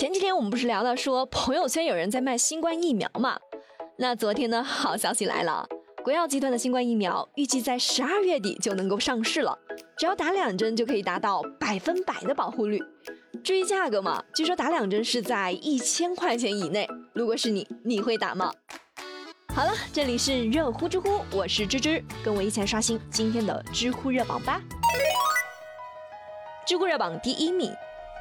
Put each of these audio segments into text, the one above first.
前几天我们不是聊到说朋友圈有人在卖新冠疫苗嘛？那昨天呢，好消息来了，国药集团的新冠疫苗预计在十二月底就能够上市了，只要打两针就可以达到百分百的保护率。至于价格嘛，据说打两针是在一千块钱以内。如果是你，你会打吗？好了，这里是热乎知乎，我是芝芝，跟我一起来刷新今天的知乎热榜吧。知乎热榜第一名，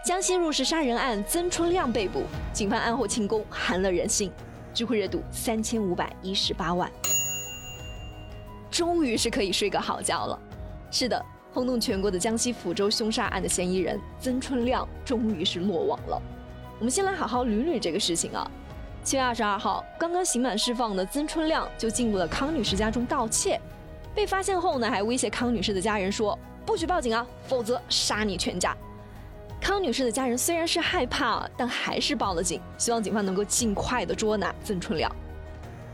江西入室杀人案曾春亮被捕，警方案后庆功寒了人心，知乎热度三千五百一十八万。终于是可以睡个好觉了。是的。轰动全国的江西抚州凶杀案的嫌疑人曾春亮终于是落网了。我们先来好好捋捋这个事情啊。七月二十二号，刚刚刑满释放的曾春亮就进入了康女士家中盗窃，被发现后呢，还威胁康女士的家人说不许报警啊，否则杀你全家。康女士的家人虽然是害怕，但还是报了警，希望警方能够尽快的捉拿曾春亮。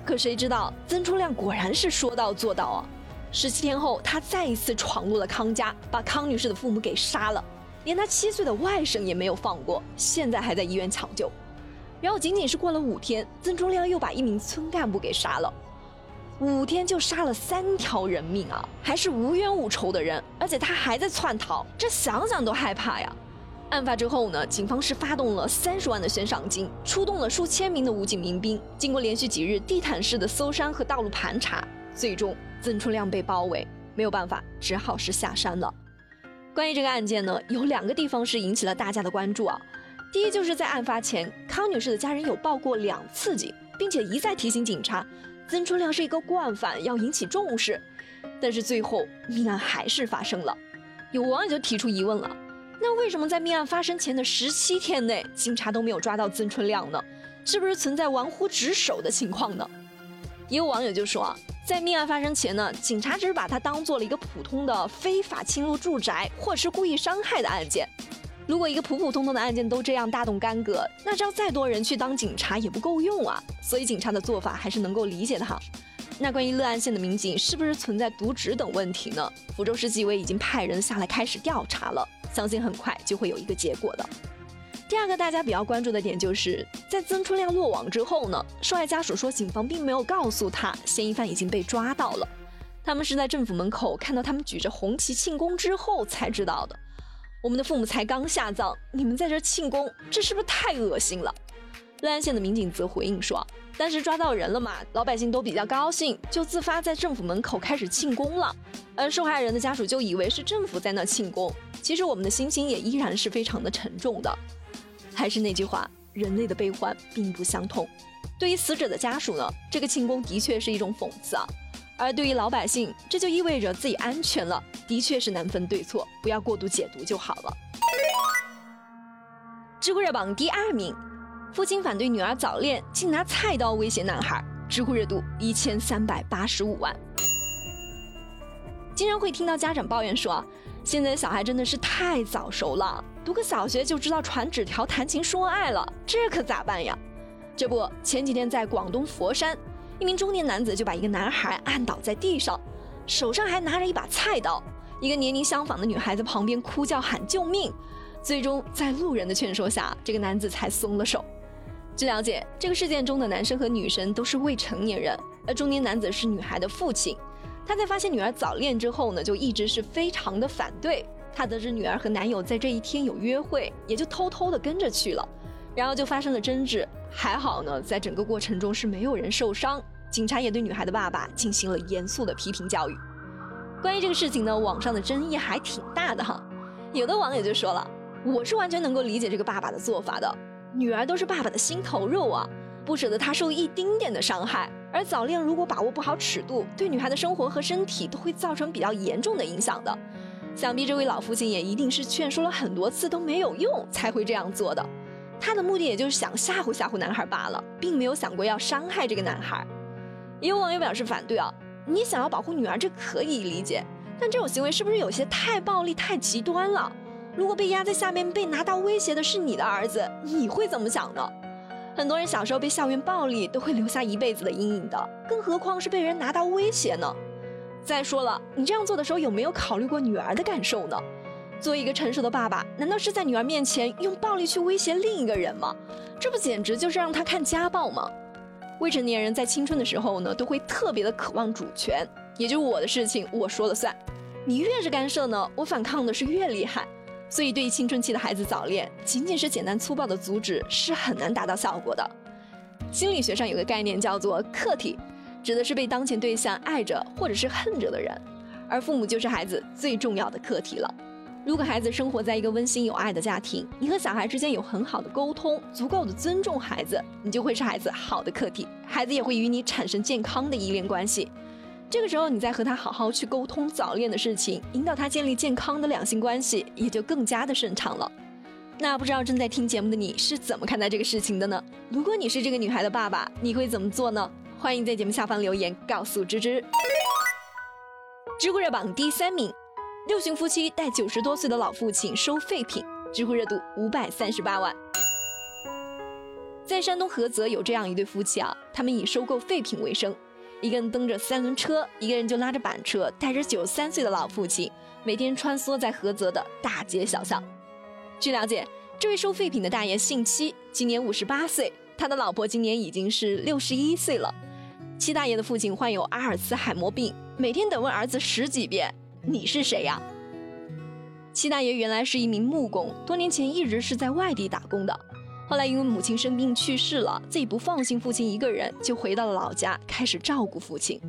可谁知道曾春亮果然是说到做到啊。十七天后，他再一次闯入了康家，把康女士的父母给杀了，连他七岁的外甥也没有放过，现在还在医院抢救。然后仅仅是过了五天，曾春亮又把一名村干部给杀了，五天就杀了三条人命啊，还是无冤无仇的人，而且他还在窜逃，这想想都害怕呀。案发之后呢，警方是发动了三十万的悬赏金，出动了数千名的武警民兵，经过连续几日地毯式的搜山和道路盘查，最终。曾春亮被包围，没有办法，只好是下山了。关于这个案件呢，有两个地方是引起了大家的关注啊。第一，就是在案发前，康女士的家人有报过两次警，并且一再提醒警察，曾春亮是一个惯犯，要引起重视。但是最后命案还是发生了。有网友就提出疑问了：那为什么在命案发生前的十七天内，警察都没有抓到曾春亮呢？是不是存在玩忽职守的情况呢？也有网友就说啊。在命案发生前呢，警察只是把他当做了一个普通的非法侵入住宅或是故意伤害的案件。如果一个普普通通的案件都这样大动干戈，那招再多人去当警察也不够用啊。所以警察的做法还是能够理解的哈。那关于乐安县的民警是不是存在渎职等问题呢？福州市纪委已经派人下来开始调查了，相信很快就会有一个结果的。第二个大家比较关注的点，就是在曾春亮落网之后呢，受害家属说，警方并没有告诉他嫌疑犯已经被抓到了，他们是在政府门口看到他们举着红旗庆功之后才知道的。我们的父母才刚下葬，你们在这庆功，这是不是太恶心了？乐安县的民警则回应说，当时抓到人了嘛，老百姓都比较高兴，就自发在政府门口开始庆功了，而受害人的家属就以为是政府在那庆功，其实我们的心情也依然是非常的沉重的。还是那句话，人类的悲欢并不相通。对于死者的家属呢，这个庆功的确是一种讽刺啊；而对于老百姓，这就意味着自己安全了，的确是难分对错，不要过度解读就好了。知乎热榜第二名，父亲反对女儿早恋，竟拿菜刀威胁男孩，知乎热度一千三百八十五万。经常会听到家长抱怨说，现在小孩真的是太早熟了。读个小学就知道传纸条、谈情说爱了，这可咋办呀？这不，前几天在广东佛山，一名中年男子就把一个男孩按倒在地上，手上还拿着一把菜刀。一个年龄相仿的女孩在旁边哭叫喊救命，最终在路人的劝说下，这个男子才松了手。据了解，这个事件中的男生和女生都是未成年人，而中年男子是女孩的父亲。他在发现女儿早恋之后呢，就一直是非常的反对。他得知女儿和男友在这一天有约会，也就偷偷的跟着去了，然后就发生了争执。还好呢，在整个过程中是没有人受伤。警察也对女孩的爸爸进行了严肃的批评教育。关于这个事情呢，网上的争议还挺大的哈。有的网友就说了，我是完全能够理解这个爸爸的做法的，女儿都是爸爸的心头肉啊，不舍得她受一丁点的伤害。而早恋如果把握不好尺度，对女孩的生活和身体都会造成比较严重的影响的。想必这位老父亲也一定是劝说了很多次都没有用，才会这样做的。他的目的也就是想吓唬吓唬男孩罢了，并没有想过要伤害这个男孩。也有网友表示反对啊，你想要保护女儿，这可以理解，但这种行为是不是有些太暴力、太极端了？如果被压在下面，被拿刀威胁的是你的儿子，你会怎么想呢？很多人小时候被校园暴力都会留下一辈子的阴影的，更何况是被人拿刀威胁呢？再说了，你这样做的时候有没有考虑过女儿的感受呢？作为一个成熟的爸爸，难道是在女儿面前用暴力去威胁另一个人吗？这不简直就是让他看家暴吗？未成年人在青春的时候呢，都会特别的渴望主权，也就是我的事情我说了算。你越是干涉呢，我反抗的是越厉害。所以，对于青春期的孩子早恋，仅仅是简单粗暴的阻止是很难达到效果的。心理学上有个概念叫做客体，指的是被当前对象爱着或者是恨着的人，而父母就是孩子最重要的客体了。如果孩子生活在一个温馨有爱的家庭，你和小孩之间有很好的沟通，足够的尊重孩子，你就会是孩子好的客体，孩子也会与你产生健康的依恋关系。这个时候，你再和他好好去沟通早恋的事情，引导他建立健康的两性关系，也就更加的顺畅了。那不知道正在听节目的你是怎么看待这个事情的呢？如果你是这个女孩的爸爸，你会怎么做呢？欢迎在节目下方留言告诉芝芝。知乎热榜第三名。六旬夫妻带九十多岁的老父亲收废品，知乎热度五百三十八万。在山东菏泽有这样一对夫妻啊，他们以收购废品为生，一个人蹬着三轮车，一个人就拉着板车，带着九十三岁的老父亲，每天穿梭在菏泽的大街小巷。据了解，这位收废品的大爷姓戚，今年五十八岁，他的老婆今年已经是六十一岁了。戚大爷的父亲患有阿尔茨海默病，每天得问儿子十几遍。你是谁呀？戚大爷原来是一名木工，多年前一直是在外地打工的。后来因为母亲生病去世了，自己不放心父亲一个人，就回到了老家，开始照顾父亲。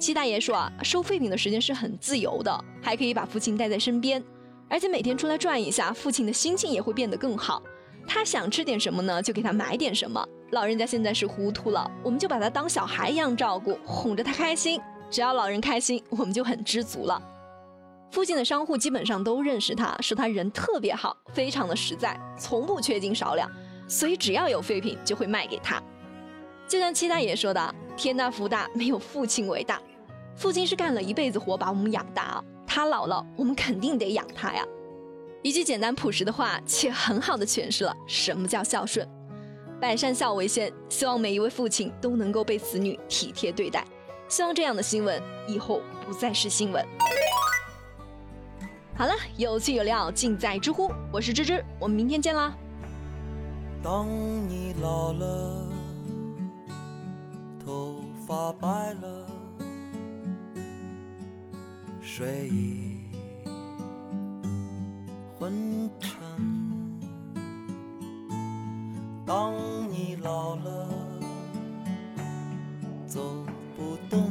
七大爷说啊，收废品的时间是很自由的，还可以把父亲带在身边，而且每天出来转一下，父亲的心情也会变得更好。他想吃点什么呢，就给他买点什么。老人家现在是糊涂了，我们就把他当小孩一样照顾，哄着他开心。只要老人开心，我们就很知足了。附近的商户基本上都认识他，说他人特别好，非常的实在，从不缺斤少两，所以只要有废品就会卖给他。就像七大爷说的：“天大福大，没有父亲伟大。父亲是干了一辈子活把我们养大啊，他老了，我们肯定得养他呀。”一句简单朴实的话，却很好的诠释了什么叫孝顺。百善孝为先，希望每一位父亲都能够被子女体贴对待。希望这样的新闻以后不再是新闻。好了，有趣有料尽在知乎，我是芝芝，我们明天见啦。当你老了，头发白了，睡意昏沉。当你老了，走不动